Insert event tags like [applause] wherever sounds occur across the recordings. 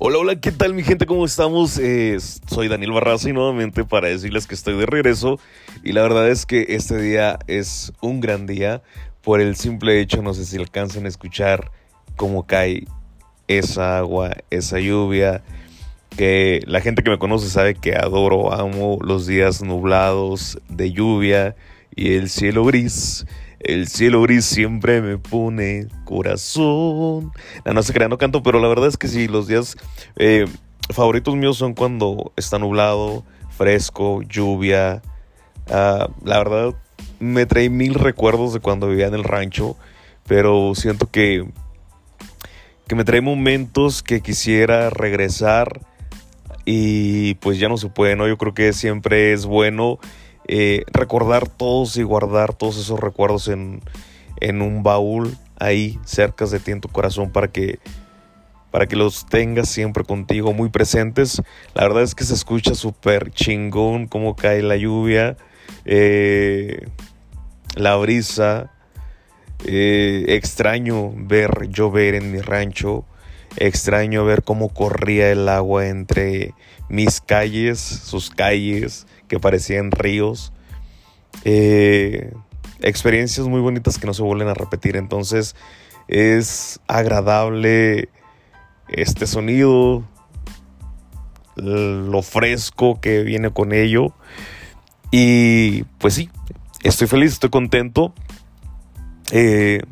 Hola, hola, ¿qué tal mi gente? ¿Cómo estamos? Eh, soy Daniel Barraza y nuevamente para decirles que estoy de regreso y la verdad es que este día es un gran día por el simple hecho, no sé si alcanzan a escuchar cómo cae esa agua, esa lluvia, que la gente que me conoce sabe que adoro, amo los días nublados de lluvia y el cielo gris. El cielo gris siempre me pone corazón. No, no se crean, canto, pero la verdad es que sí, los días eh, favoritos míos son cuando está nublado, fresco, lluvia. Ah, la verdad, me trae mil recuerdos de cuando vivía en el rancho, pero siento que, que me trae momentos que quisiera regresar y pues ya no se puede, ¿no? Yo creo que siempre es bueno eh, recordar todos y guardar todos esos recuerdos en, en, un baúl ahí cerca de ti en tu corazón para que para que los tengas siempre contigo muy presentes. La verdad es que se escucha súper chingón cómo cae la lluvia eh, la brisa. Eh, extraño ver llover en mi rancho. Extraño ver cómo corría el agua entre mis calles sus calles que parecían ríos. Eh, experiencias muy bonitas que no se vuelven a repetir. Entonces es agradable este sonido, lo fresco que viene con ello. Y pues sí, estoy feliz, estoy contento. Eh,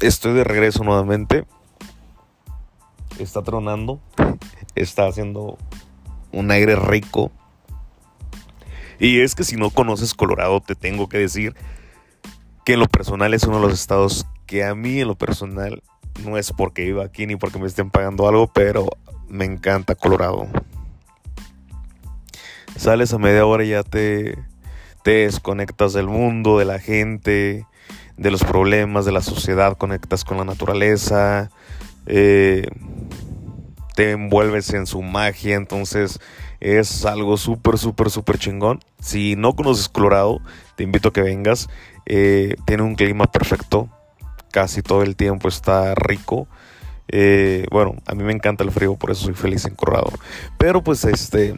estoy de regreso nuevamente. Está tronando. [laughs] Está haciendo un aire rico. Y es que si no conoces Colorado, te tengo que decir que en lo personal es uno de los estados que a mí en lo personal no es porque viva aquí ni porque me estén pagando algo, pero me encanta Colorado. Sales a media hora y ya te, te desconectas del mundo, de la gente, de los problemas, de la sociedad, conectas con la naturaleza, eh, te envuelves en su magia, entonces es algo súper, súper, súper chingón. Si no conoces Colorado, te invito a que vengas. Eh, tiene un clima perfecto. Casi todo el tiempo está rico. Eh, bueno, a mí me encanta el frío, por eso soy feliz en Colorado. Pero pues este,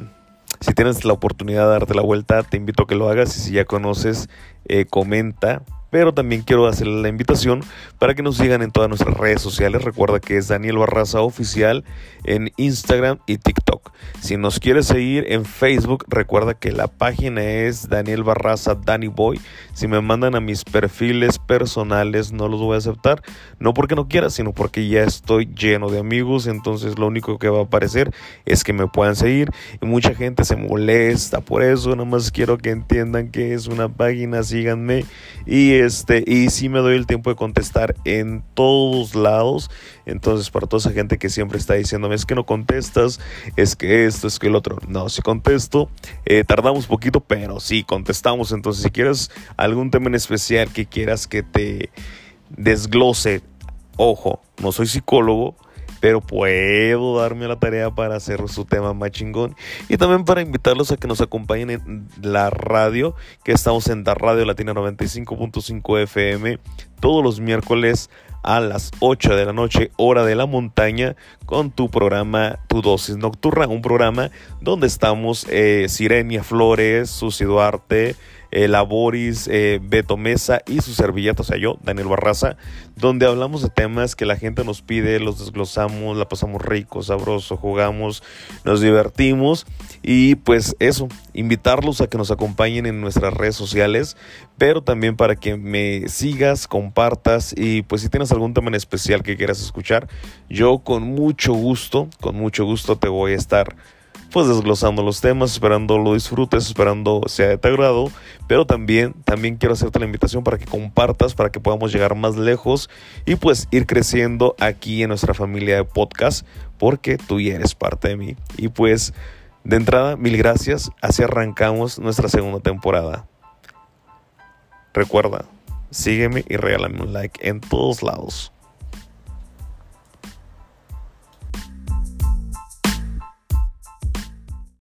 si tienes la oportunidad de darte la vuelta, te invito a que lo hagas. Y si ya conoces, eh, comenta pero también quiero hacerle la invitación para que nos sigan en todas nuestras redes sociales. Recuerda que es Daniel Barraza Oficial en Instagram y TikTok. Si nos quieres seguir en Facebook, recuerda que la página es Daniel Barraza Danny Boy. Si me mandan a mis perfiles personales, no los voy a aceptar. No porque no quiera, sino porque ya estoy lleno de amigos. Entonces lo único que va a aparecer es que me puedan seguir. Y mucha gente se molesta por eso. Nada más quiero que entiendan que es una página. Síganme. Y este, y sí me doy el tiempo de contestar en todos lados. Entonces, para toda esa gente que siempre está diciéndome, es que no contestas, es que esto, es que el otro. No, si contesto, eh, tardamos poquito, pero sí contestamos. Entonces, si quieres algún tema en especial que quieras que te desglose, ojo, no soy psicólogo pero puedo darme la tarea para hacer su tema más chingón. Y también para invitarlos a que nos acompañen en la radio, que estamos en la Radio Latina 95.5 FM todos los miércoles a las 8 de la noche, hora de la montaña, con tu programa Tu Dosis Nocturna, un programa donde estamos eh, Sirenia Flores, Susi Duarte, eh, Laboris, eh, Beto Mesa y su servilleta, o sea, yo, Daniel Barraza, donde hablamos de temas que la gente nos pide, los desglosamos, la pasamos rico, sabroso, jugamos, nos divertimos y pues eso, invitarlos a que nos acompañen en nuestras redes sociales, pero también para que me sigas, compartas y pues si tienes algún tema en especial que quieras escuchar, yo con mucho gusto, con mucho gusto te voy a estar pues desglosando los temas, esperando lo disfrutes, esperando sea de tu agrado, pero también, también quiero hacerte la invitación para que compartas, para que podamos llegar más lejos y pues ir creciendo aquí en nuestra familia de podcast, porque tú ya eres parte de mí. Y pues, de entrada, mil gracias, así arrancamos nuestra segunda temporada. Recuerda, sígueme y regálame un like en todos lados.